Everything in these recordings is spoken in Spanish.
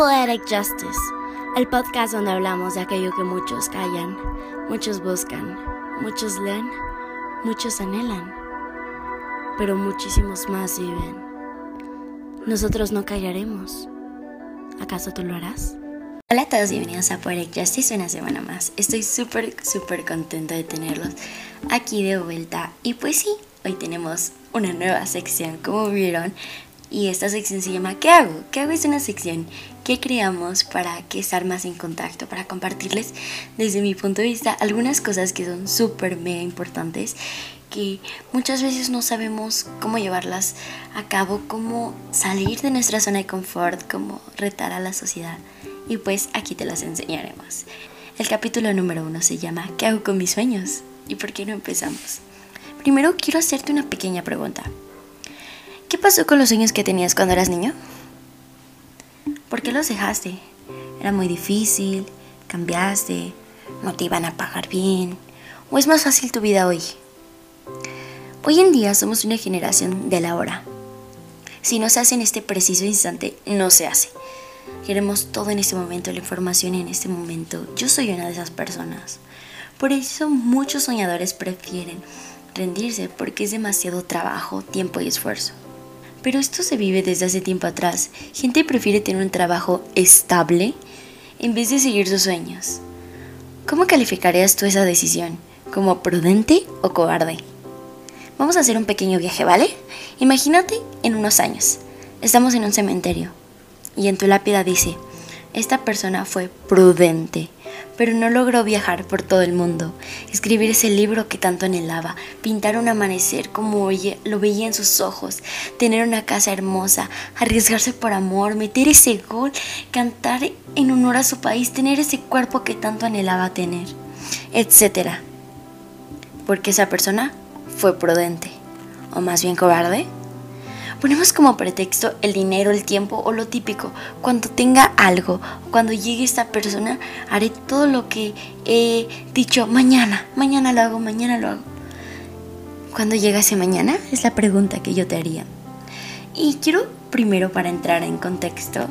Poetic Justice, el podcast donde hablamos de aquello que muchos callan, muchos buscan, muchos leen, muchos anhelan, pero muchísimos más viven. Nosotros no callaremos. ¿Acaso tú lo harás? Hola a todos, bienvenidos a Poetic Justice una semana más. Estoy súper, súper contenta de tenerlos aquí de vuelta. Y pues sí, hoy tenemos una nueva sección, como vieron. Y esta sección se llama ¿Qué hago? ¿Qué hago? Es una sección que creamos para que estar más en contacto, para compartirles desde mi punto de vista algunas cosas que son súper mega importantes que muchas veces no sabemos cómo llevarlas a cabo, cómo salir de nuestra zona de confort, cómo retar a la sociedad. Y pues aquí te las enseñaremos. El capítulo número uno se llama ¿Qué hago con mis sueños? ¿Y por qué no empezamos? Primero quiero hacerte una pequeña pregunta. ¿Qué pasó con los sueños que tenías cuando eras niño? ¿Por qué los dejaste? ¿Era muy difícil? ¿Cambiaste? ¿No te iban a pagar bien? ¿O es más fácil tu vida hoy? Hoy en día somos una generación de la hora. Si no se hace en este preciso instante, no se hace. Queremos todo en este momento, la información en este momento. Yo soy una de esas personas. Por eso muchos soñadores prefieren rendirse porque es demasiado trabajo, tiempo y esfuerzo. Pero esto se vive desde hace tiempo atrás. Gente prefiere tener un trabajo estable en vez de seguir sus sueños. ¿Cómo calificarías tú esa decisión? ¿Como prudente o cobarde? Vamos a hacer un pequeño viaje, ¿vale? Imagínate en unos años. Estamos en un cementerio y en tu lápida dice, esta persona fue prudente pero no logró viajar por todo el mundo, escribir ese libro que tanto anhelaba, pintar un amanecer como lo veía en sus ojos, tener una casa hermosa, arriesgarse por amor, meter ese gol, cantar en honor a su país, tener ese cuerpo que tanto anhelaba tener, etc. Porque esa persona fue prudente, o más bien cobarde. Ponemos como pretexto el dinero, el tiempo o lo típico. Cuando tenga algo, cuando llegue esta persona, haré todo lo que he dicho mañana. Mañana lo hago, mañana lo hago. ¿Cuándo llega ese mañana? Es la pregunta que yo te haría. Y quiero primero para entrar en contexto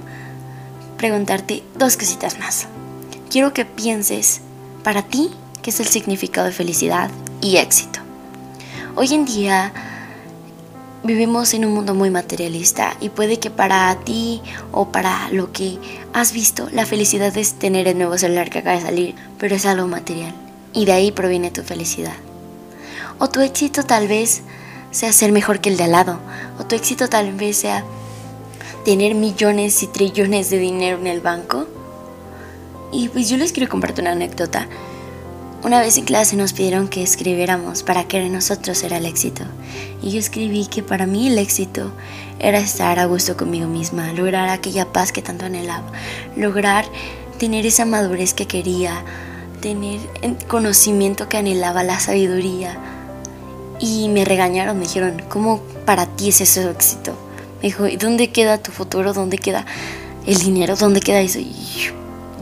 preguntarte dos cositas más. Quiero que pienses para ti qué es el significado de felicidad y éxito. Hoy en día vivimos en un mundo muy materialista y puede que para ti o para lo que has visto la felicidad es tener el nuevo celular que acaba de salir, pero es algo material y de ahí proviene tu felicidad. O tu éxito tal vez sea ser mejor que el de al lado, o tu éxito tal vez sea tener millones y trillones de dinero en el banco. Y pues yo les quiero compartir una anécdota. Una vez en clase nos pidieron que escribiéramos para que nosotros era el éxito. Y yo escribí que para mí el éxito era estar a gusto conmigo misma, lograr aquella paz que tanto anhelaba, lograr tener esa madurez que quería, tener conocimiento que anhelaba, la sabiduría. Y me regañaron, me dijeron, ¿cómo para ti es ese éxito? Me dijo, ¿y dónde queda tu futuro? ¿Dónde queda el dinero? ¿Dónde queda eso? Y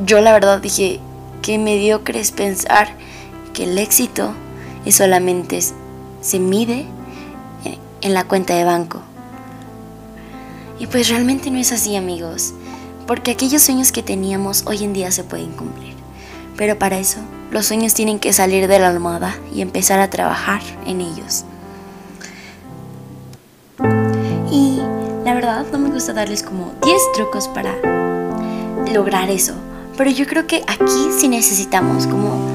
yo la verdad dije, qué mediocre es pensar que el éxito es solamente se mide en la cuenta de banco. Y pues realmente no es así amigos, porque aquellos sueños que teníamos hoy en día se pueden cumplir. Pero para eso los sueños tienen que salir de la almohada y empezar a trabajar en ellos. Y la verdad no me gusta darles como 10 trucos para lograr eso, pero yo creo que aquí sí necesitamos como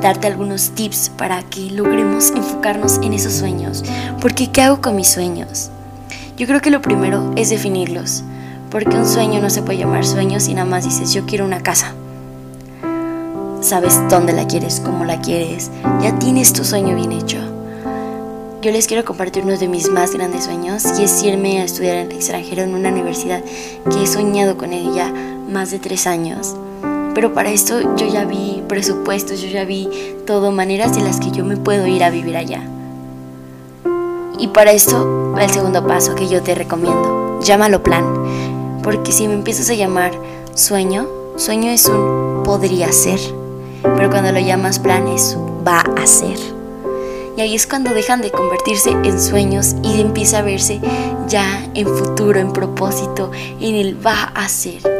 darte algunos tips para que logremos enfocarnos en esos sueños. Porque ¿qué hago con mis sueños? Yo creo que lo primero es definirlos. Porque un sueño no se puede llamar sueño si nada más dices yo quiero una casa. Sabes dónde la quieres, cómo la quieres. Ya tienes tu sueño bien hecho. Yo les quiero compartir uno de mis más grandes sueños y es irme a estudiar en el extranjero en una universidad que he soñado con ella más de tres años. Pero para esto yo ya vi presupuestos, yo ya vi todo, maneras de las que yo me puedo ir a vivir allá. Y para esto el segundo paso que yo te recomiendo. Llámalo plan. Porque si me empiezas a llamar sueño, sueño es un podría ser. Pero cuando lo llamas plan es va a ser. Y ahí es cuando dejan de convertirse en sueños y empieza a verse ya en futuro, en propósito, en el va a ser.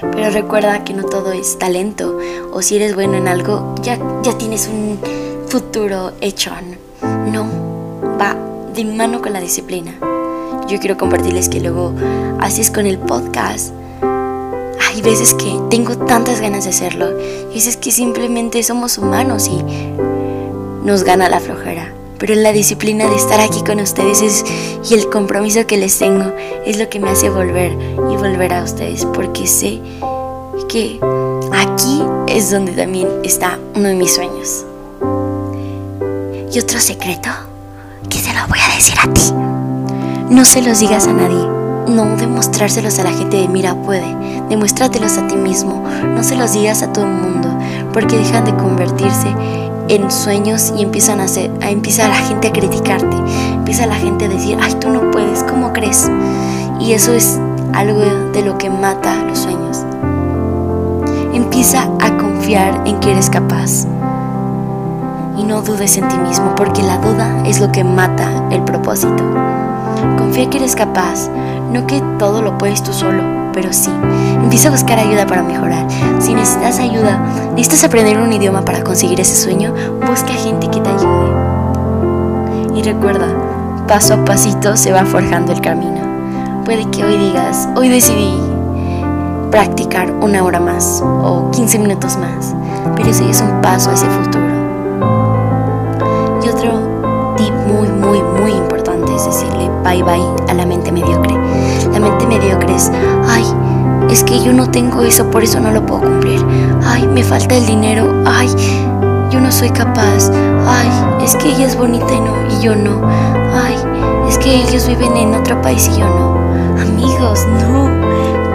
Pero recuerda que no todo es talento o si eres bueno en algo, ya, ya tienes un futuro hecho. No, va de mano con la disciplina. Yo quiero compartirles que luego así es con el podcast. Hay veces que tengo tantas ganas de hacerlo y veces que simplemente somos humanos y nos gana la flojera. Pero la disciplina de estar aquí con ustedes y el compromiso que les tengo es lo que me hace volver y volver a ustedes porque sé que aquí es donde también está uno de mis sueños. Y otro secreto que se lo voy a decir a ti. No se los digas a nadie. No demostrárselos a la gente de mira puede. Demuéstratelos a ti mismo. No se los digas a todo el mundo. Porque dejan de convertirse en sueños y empiezan a hacer, a empieza la gente a criticarte. Empieza la gente a decir, ay, tú no puedes, ¿cómo crees? Y eso es algo de lo que mata los sueños. Empieza a confiar en que eres capaz. Y no dudes en ti mismo, porque la duda es lo que mata el propósito. Confía que eres capaz, no que todo lo puedes tú solo, pero sí. Empieza a buscar ayuda para mejorar. Si necesitas ayuda, necesitas aprender un idioma para conseguir ese sueño, busca gente que te ayude. Y recuerda, paso a pasito se va forjando el camino. Puede que hoy digas, hoy decidí practicar una hora más o 15 minutos más, pero ese es un paso a ese futuro. Y otro tip muy, muy, muy importante es decirle bye bye a la mente mediocre. La mente mediocre es, ay, es que yo no tengo eso, por eso no lo puedo cumplir. Ay, me falta el dinero. Ay, yo no soy capaz. Ay, es que ella es bonita y, y yo no. Ay, es que ellos viven en otro país y yo no. Amigos, no.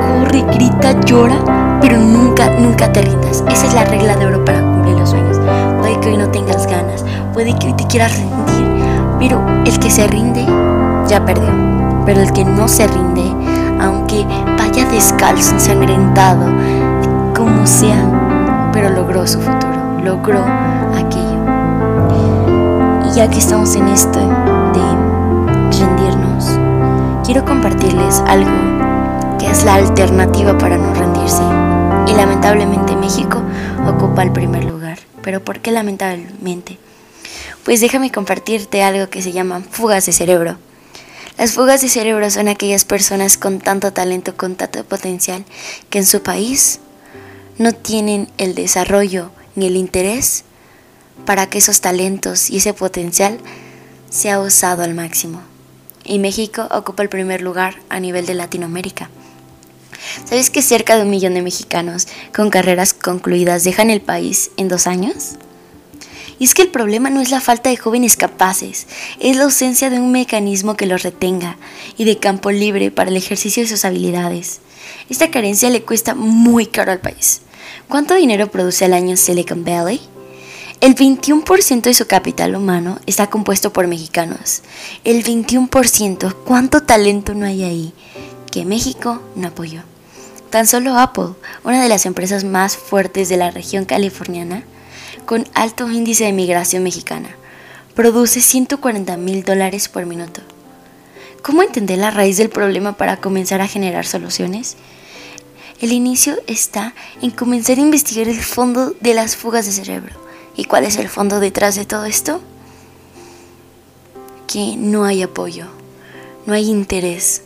Corre, grita, llora, pero nunca, nunca te rindas. Esa es la regla de oro para cumplir los sueños. Puede que hoy no tengas ganas, puede que hoy te quieras rendir, pero el que se rinde ya perdió. Pero el que no se rinde, aunque descalzo, ensangrentado, como sea, pero logró su futuro, logró aquello. Y ya que estamos en esto de rendirnos, quiero compartirles algo que es la alternativa para no rendirse. Y lamentablemente México ocupa el primer lugar. ¿Pero por qué lamentablemente? Pues déjame compartirte algo que se llama fugas de cerebro. Las fugas de cerebro son aquellas personas con tanto talento, con tanto potencial, que en su país no tienen el desarrollo ni el interés para que esos talentos y ese potencial sea usado al máximo. Y México ocupa el primer lugar a nivel de Latinoamérica. ¿Sabes que cerca de un millón de mexicanos con carreras concluidas dejan el país en dos años? Y es que el problema no es la falta de jóvenes capaces, es la ausencia de un mecanismo que los retenga y de campo libre para el ejercicio de sus habilidades. Esta carencia le cuesta muy caro al país. ¿Cuánto dinero produce al año Silicon Valley? El 21% de su capital humano está compuesto por mexicanos. El 21%, ¿cuánto talento no hay ahí? Que México no apoyó. Tan solo Apple, una de las empresas más fuertes de la región californiana, con alto índice de migración mexicana. Produce 140 mil dólares por minuto. ¿Cómo entender la raíz del problema para comenzar a generar soluciones? El inicio está en comenzar a investigar el fondo de las fugas de cerebro. ¿Y cuál es el fondo detrás de todo esto? Que no hay apoyo, no hay interés,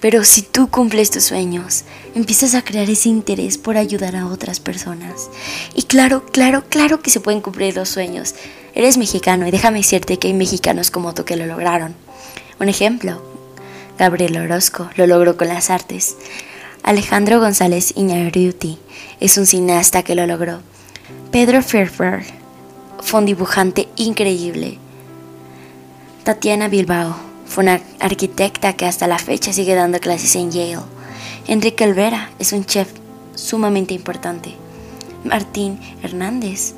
pero si tú cumples tus sueños, empiezas a crear ese interés por ayudar a otras personas. Y claro, claro, claro que se pueden cumplir los sueños. Eres mexicano y déjame decirte que hay mexicanos como tú que lo lograron. Un ejemplo, Gabriel Orozco lo logró con las artes. Alejandro González Iñárritu es un cineasta que lo logró. Pedro Ferfer fue un dibujante increíble. Tatiana Bilbao fue una arquitecta que hasta la fecha sigue dando clases en Yale. Enrique Olvera es un chef sumamente importante. Martín Hernández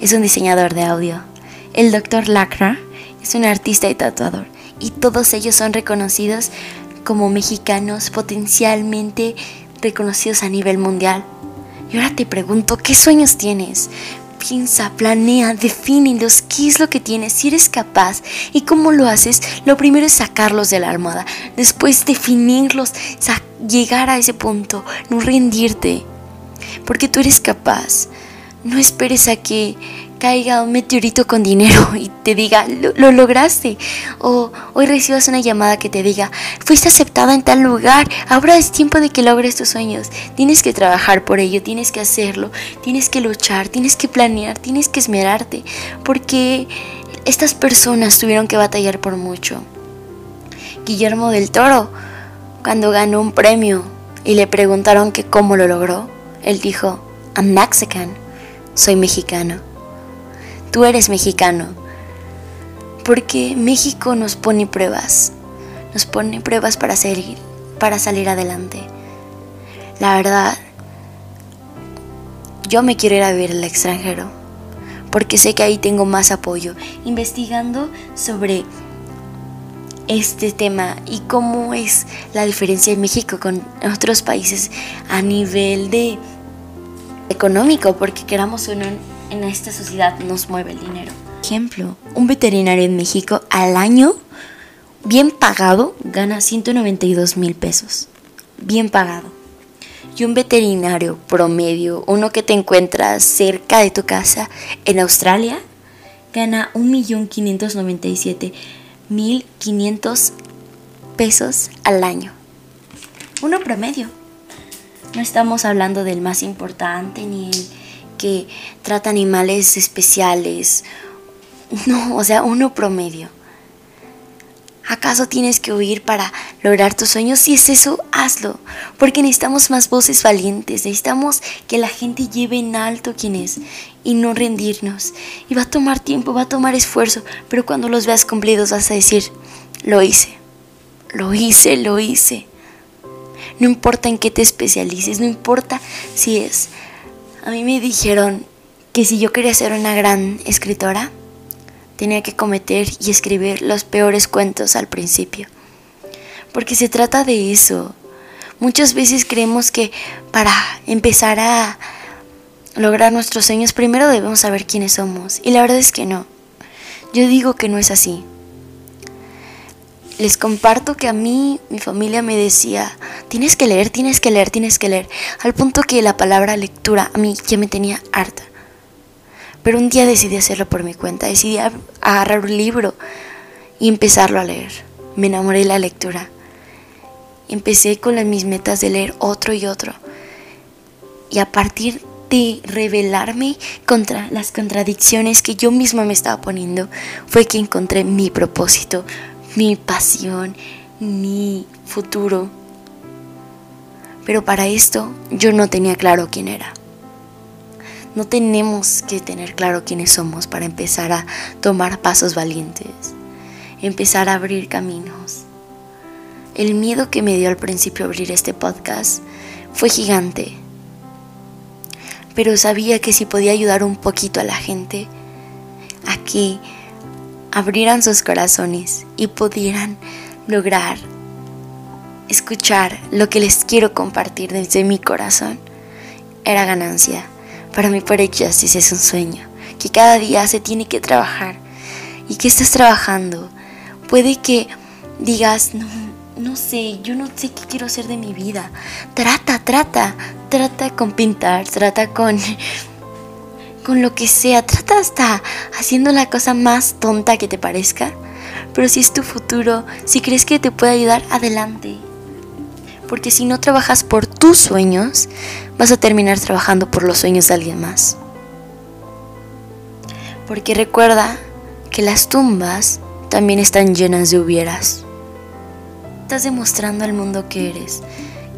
es un diseñador de audio. El doctor Lacra es un artista y tatuador. Y todos ellos son reconocidos como mexicanos potencialmente reconocidos a nivel mundial. Y ahora te pregunto, ¿qué sueños tienes? Piensa, planea, defínelos, qué es lo que tienes, si eres capaz y cómo lo haces. Lo primero es sacarlos de la almohada, después definirlos, llegar a ese punto, no rendirte, porque tú eres capaz. No esperes a que caiga un meteorito con dinero y te diga, lo, lograste. O hoy recibas una llamada que te diga, fuiste aceptada en tal lugar, ahora es tiempo de que logres tus sueños. Tienes que trabajar por ello, tienes que hacerlo, tienes que luchar, tienes que planear, tienes que esmerarte, porque estas personas tuvieron que batallar por mucho. Guillermo del Toro, cuando ganó un premio y le preguntaron que cómo lo logró, él dijo, I'm Mexican, soy mexicano tú eres mexicano. Porque México nos pone pruebas, nos pone pruebas para salir, para salir adelante. La verdad, yo me quiero ir a vivir al extranjero, porque sé que ahí tengo más apoyo. Investigando sobre este tema y cómo es la diferencia de México con otros países a nivel de económico, porque queramos o no, en esta sociedad nos mueve el dinero. Ejemplo, un veterinario en México al año, bien pagado, gana 192 mil pesos. Bien pagado. Y un veterinario promedio, uno que te encuentras cerca de tu casa en Australia, gana 1.597.500 pesos al año. Uno promedio. No estamos hablando del más importante ni el que trata animales especiales. No, o sea, uno promedio. ¿Acaso tienes que huir para lograr tus sueños? Si es eso, hazlo. Porque necesitamos más voces valientes. Necesitamos que la gente lleve en alto quién es y no rendirnos. Y va a tomar tiempo, va a tomar esfuerzo. Pero cuando los veas cumplidos vas a decir, lo hice. Lo hice, lo hice. No importa en qué te especialices, no importa si es a mí me dijeron que si yo quería ser una gran escritora, tenía que cometer y escribir los peores cuentos al principio. Porque se trata de eso. Muchas veces creemos que para empezar a lograr nuestros sueños primero debemos saber quiénes somos. Y la verdad es que no. Yo digo que no es así les comparto que a mí mi familia me decía, tienes que leer, tienes que leer, tienes que leer, al punto que la palabra lectura a mí ya me tenía harta. Pero un día decidí hacerlo por mi cuenta, decidí agarrar un libro y empezarlo a leer. Me enamoré de la lectura. Empecé con las, mis metas de leer otro y otro. Y a partir de revelarme contra las contradicciones que yo misma me estaba poniendo, fue que encontré mi propósito, mi pasión, mi futuro. Pero para esto yo no tenía claro quién era. No tenemos que tener claro quiénes somos para empezar a tomar pasos valientes, empezar a abrir caminos. El miedo que me dio al principio abrir este podcast fue gigante, pero sabía que si podía ayudar un poquito a la gente a que abrieran sus corazones y pudieran lograr escuchar lo que les quiero compartir desde mi corazón, era ganancia. Para mí por Justice es un sueño, que cada día se tiene que trabajar. ¿Y que estás trabajando? Puede que digas, no, no sé, yo no sé qué quiero hacer de mi vida. Trata, trata, trata con pintar, trata con con lo que sea, trata hasta haciendo la cosa más tonta que te parezca. Pero si es tu futuro, si crees que te puede ayudar, adelante. Porque si no trabajas por tus sueños, vas a terminar trabajando por los sueños de alguien más. Porque recuerda que las tumbas también están llenas de hubieras. Estás demostrando al mundo que eres.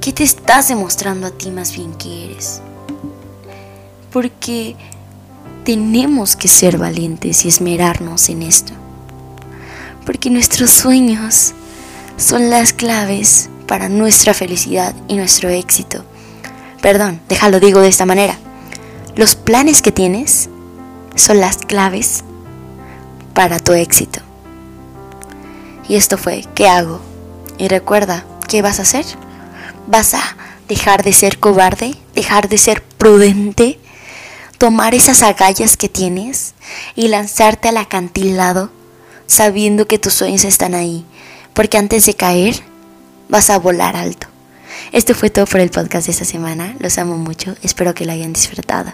¿Qué te estás demostrando a ti más bien que eres? Porque tenemos que ser valientes y esmerarnos en esto. Porque nuestros sueños son las claves para nuestra felicidad y nuestro éxito. Perdón, déjalo digo de esta manera. Los planes que tienes son las claves para tu éxito. Y esto fue, ¿qué hago? Y recuerda, ¿qué vas a hacer? ¿Vas a dejar de ser cobarde? ¿Dejar de ser prudente? Tomar esas agallas que tienes y lanzarte al acantilado sabiendo que tus sueños están ahí, porque antes de caer vas a volar alto. Esto fue todo por el podcast de esta semana. Los amo mucho. Espero que lo hayan disfrutado.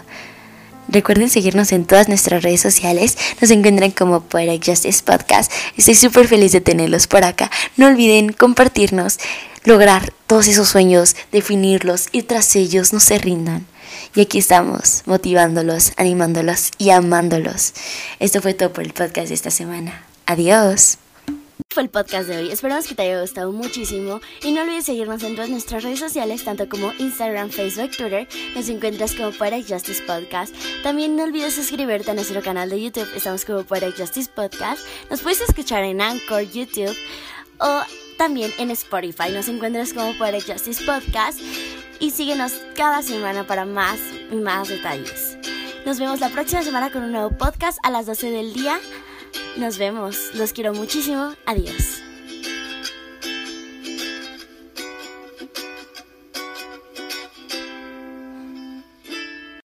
Recuerden seguirnos en todas nuestras redes sociales. Nos encuentran como Poetic Justice Podcast. Estoy súper feliz de tenerlos por acá. No olviden compartirnos, lograr todos esos sueños, definirlos, ir tras ellos, no se rindan. Y aquí estamos, motivándolos, animándolos y amándolos. Esto fue todo por el podcast de esta semana. Adiós fue el podcast de hoy. Esperamos que te haya gustado muchísimo y no olvides seguirnos en todas nuestras redes sociales, tanto como Instagram, Facebook, Twitter. Nos encuentras como Poetic Justice Podcast. También no olvides suscribirte a nuestro canal de YouTube. Estamos como Poetic Justice Podcast. Nos puedes escuchar en Anchor, YouTube o también en Spotify. Nos encuentras como Poetic Justice Podcast y síguenos cada semana para más y más detalles. Nos vemos la próxima semana con un nuevo podcast a las 12 del día. Nos vemos. Los quiero muchísimo. Adiós.